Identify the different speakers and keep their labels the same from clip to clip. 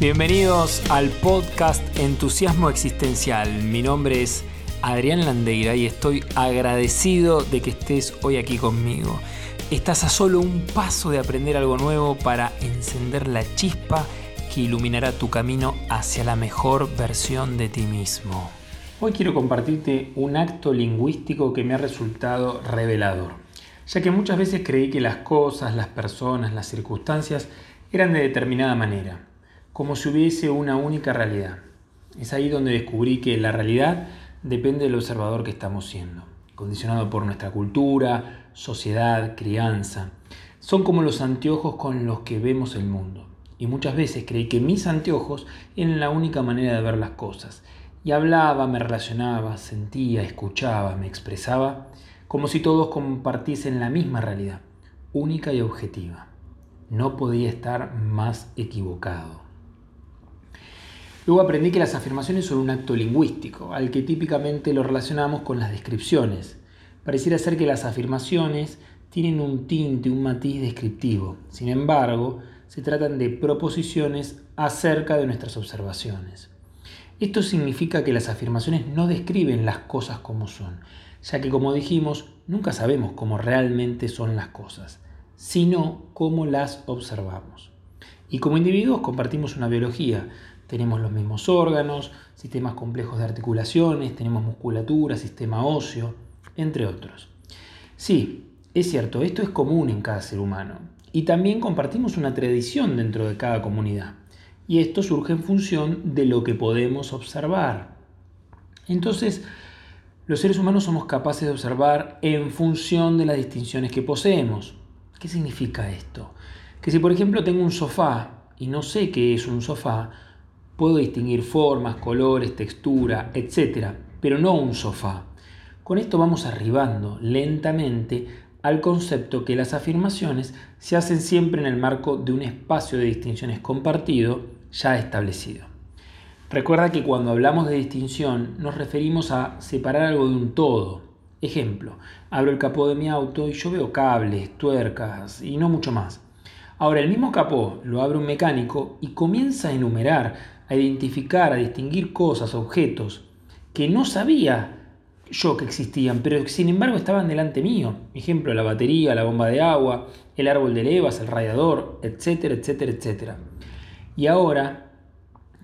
Speaker 1: Bienvenidos al podcast Entusiasmo Existencial. Mi nombre es Adrián Landeira y estoy agradecido de que estés hoy aquí conmigo. Estás a solo un paso de aprender algo nuevo para encender la chispa que iluminará tu camino hacia la mejor versión de ti mismo. Hoy quiero compartirte un acto lingüístico que me ha resultado revelador, ya que muchas veces creí que las cosas, las personas, las circunstancias eran de determinada manera como si hubiese una única realidad. Es ahí donde descubrí que la realidad depende del observador que estamos siendo, condicionado por nuestra cultura, sociedad, crianza. Son como los anteojos con los que vemos el mundo. Y muchas veces creí que mis anteojos eran la única manera de ver las cosas. Y hablaba, me relacionaba, sentía, escuchaba, me expresaba, como si todos compartiesen la misma realidad, única y objetiva. No podía estar más equivocado. Luego aprendí que las afirmaciones son un acto lingüístico, al que típicamente lo relacionamos con las descripciones. Pareciera ser que las afirmaciones tienen un tinte, un matiz descriptivo. Sin embargo, se tratan de proposiciones acerca de nuestras observaciones. Esto significa que las afirmaciones no describen las cosas como son, ya que como dijimos, nunca sabemos cómo realmente son las cosas, sino cómo las observamos. Y como individuos compartimos una biología, tenemos los mismos órganos, sistemas complejos de articulaciones, tenemos musculatura, sistema óseo, entre otros. Sí, es cierto, esto es común en cada ser humano. Y también compartimos una tradición dentro de cada comunidad. Y esto surge en función de lo que podemos observar. Entonces, los seres humanos somos capaces de observar en función de las distinciones que poseemos. ¿Qué significa esto? Que si por ejemplo tengo un sofá y no sé qué es un sofá, Puedo distinguir formas, colores, textura, etc., pero no un sofá. Con esto vamos arribando lentamente al concepto que las afirmaciones se hacen siempre en el marco de un espacio de distinciones compartido ya establecido. Recuerda que cuando hablamos de distinción nos referimos a separar algo de un todo. Ejemplo, abro el capó de mi auto y yo veo cables, tuercas y no mucho más. Ahora el mismo capó lo abre un mecánico y comienza a enumerar a identificar, a distinguir cosas, objetos que no sabía yo que existían, pero sin embargo estaban delante mío. Ejemplo, la batería, la bomba de agua, el árbol de levas, el radiador, etcétera, etcétera, etcétera. Y ahora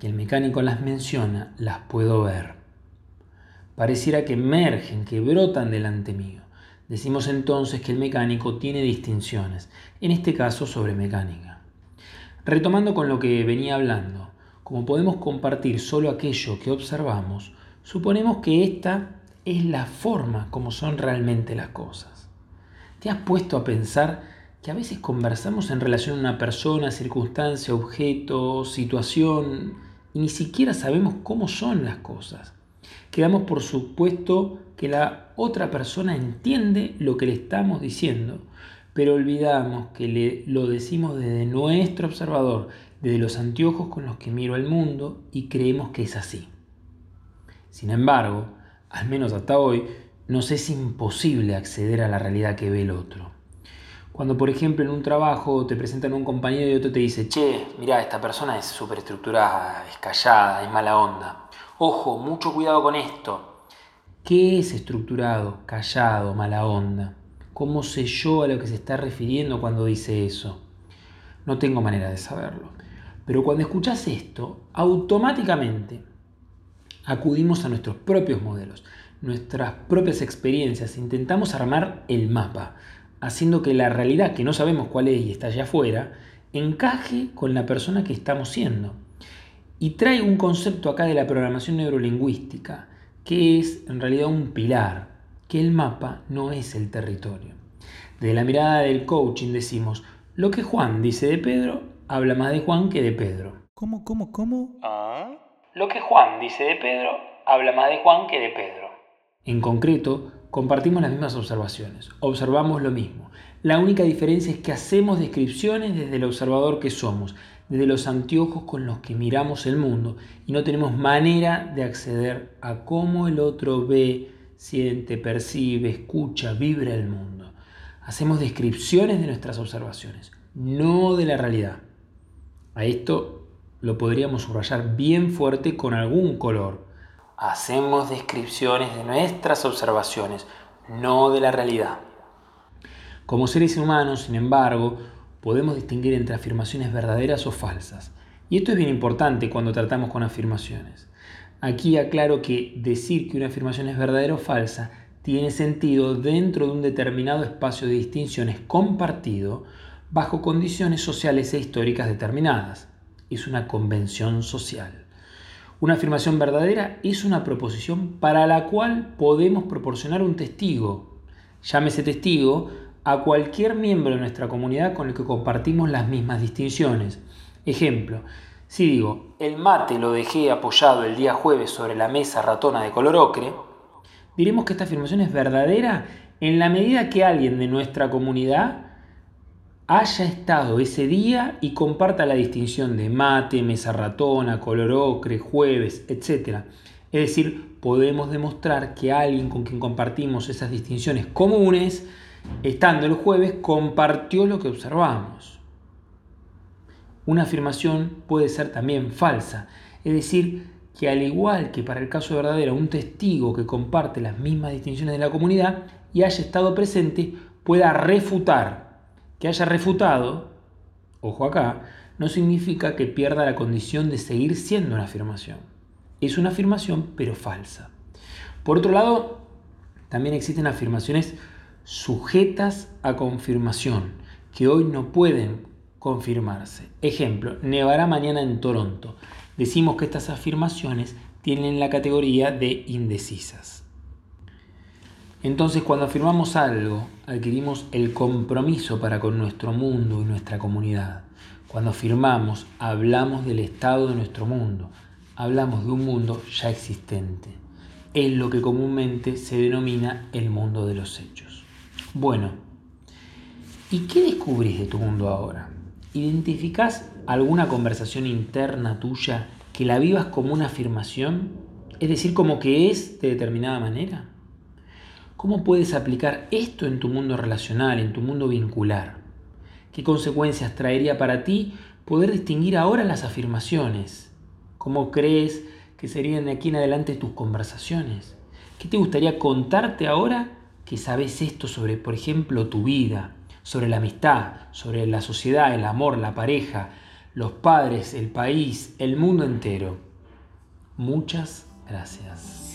Speaker 1: que el mecánico las menciona, las puedo ver. Pareciera que emergen, que brotan delante mío. Decimos entonces que el mecánico tiene distinciones, en este caso sobre mecánica. Retomando con lo que venía hablando, como podemos compartir solo aquello que observamos, suponemos que esta es la forma como son realmente las cosas. ¿Te has puesto a pensar que a veces conversamos en relación a una persona, circunstancia, objeto, situación y ni siquiera sabemos cómo son las cosas? Quedamos por supuesto que la otra persona entiende lo que le estamos diciendo, pero olvidamos que le, lo decimos desde nuestro observador desde los anteojos con los que miro el mundo y creemos que es así. Sin embargo, al menos hasta hoy, nos es imposible acceder a la realidad que ve el otro. Cuando, por ejemplo, en un trabajo te presentan un compañero y otro te dice, che, mira, esta persona es súper estructurada, es callada, es mala onda. Ojo, mucho cuidado con esto. ¿Qué es estructurado, callado, mala onda? ¿Cómo sé yo a lo que se está refiriendo cuando dice eso? No tengo manera de saberlo. Pero cuando escuchas esto, automáticamente acudimos a nuestros propios modelos, nuestras propias experiencias, intentamos armar el mapa, haciendo que la realidad que no sabemos cuál es y está allá afuera, encaje con la persona que estamos siendo. Y trae un concepto acá de la programación neurolingüística, que es en realidad un pilar, que el mapa no es el territorio. Desde la mirada del coaching decimos, lo que Juan dice de Pedro habla más de Juan que de Pedro.
Speaker 2: ¿Cómo, cómo, cómo?
Speaker 1: ¿Ah? Lo que Juan dice de Pedro habla más de Juan que de Pedro. En concreto, compartimos las mismas observaciones, observamos lo mismo. La única diferencia es que hacemos descripciones desde el observador que somos, desde los anteojos con los que miramos el mundo y no tenemos manera de acceder a cómo el otro ve, siente, percibe, escucha, vibra el mundo. Hacemos descripciones de nuestras observaciones, no de la realidad. A esto lo podríamos subrayar bien fuerte con algún color. Hacemos descripciones de nuestras observaciones, no de la realidad. Como seres humanos, sin embargo, podemos distinguir entre afirmaciones verdaderas o falsas. Y esto es bien importante cuando tratamos con afirmaciones. Aquí aclaro que decir que una afirmación es verdadera o falsa tiene sentido dentro de un determinado espacio de distinciones compartido bajo condiciones sociales e históricas determinadas. Es una convención social. Una afirmación verdadera es una proposición para la cual podemos proporcionar un testigo. Llámese testigo a cualquier miembro de nuestra comunidad con el que compartimos las mismas distinciones. Ejemplo, si digo, el mate lo dejé apoyado el día jueves sobre la mesa ratona de color ocre, diremos que esta afirmación es verdadera en la medida que alguien de nuestra comunidad haya estado ese día y comparta la distinción de mate, mesa ratona, color ocre, jueves, etc. Es decir, podemos demostrar que alguien con quien compartimos esas distinciones comunes, estando el jueves, compartió lo que observamos. Una afirmación puede ser también falsa, es decir, que al igual que para el caso verdadero, un testigo que comparte las mismas distinciones de la comunidad y haya estado presente pueda refutar. Que haya refutado, ojo acá, no significa que pierda la condición de seguir siendo una afirmación. Es una afirmación pero falsa. Por otro lado, también existen afirmaciones sujetas a confirmación, que hoy no pueden confirmarse. Ejemplo, nevará mañana en Toronto. Decimos que estas afirmaciones tienen la categoría de indecisas. Entonces, cuando afirmamos algo, adquirimos el compromiso para con nuestro mundo y nuestra comunidad. Cuando afirmamos, hablamos del estado de nuestro mundo, hablamos de un mundo ya existente. Es lo que comúnmente se denomina el mundo de los hechos. Bueno, ¿y qué descubrís de tu mundo ahora? ¿Identificás alguna conversación interna tuya que la vivas como una afirmación? Es decir, como que es de determinada manera. ¿Cómo puedes aplicar esto en tu mundo relacional, en tu mundo vincular? ¿Qué consecuencias traería para ti poder distinguir ahora las afirmaciones? ¿Cómo crees que serían de aquí en adelante tus conversaciones? ¿Qué te gustaría contarte ahora que sabes esto sobre, por ejemplo, tu vida, sobre la amistad, sobre la sociedad, el amor, la pareja, los padres, el país, el mundo entero. Muchas gracias.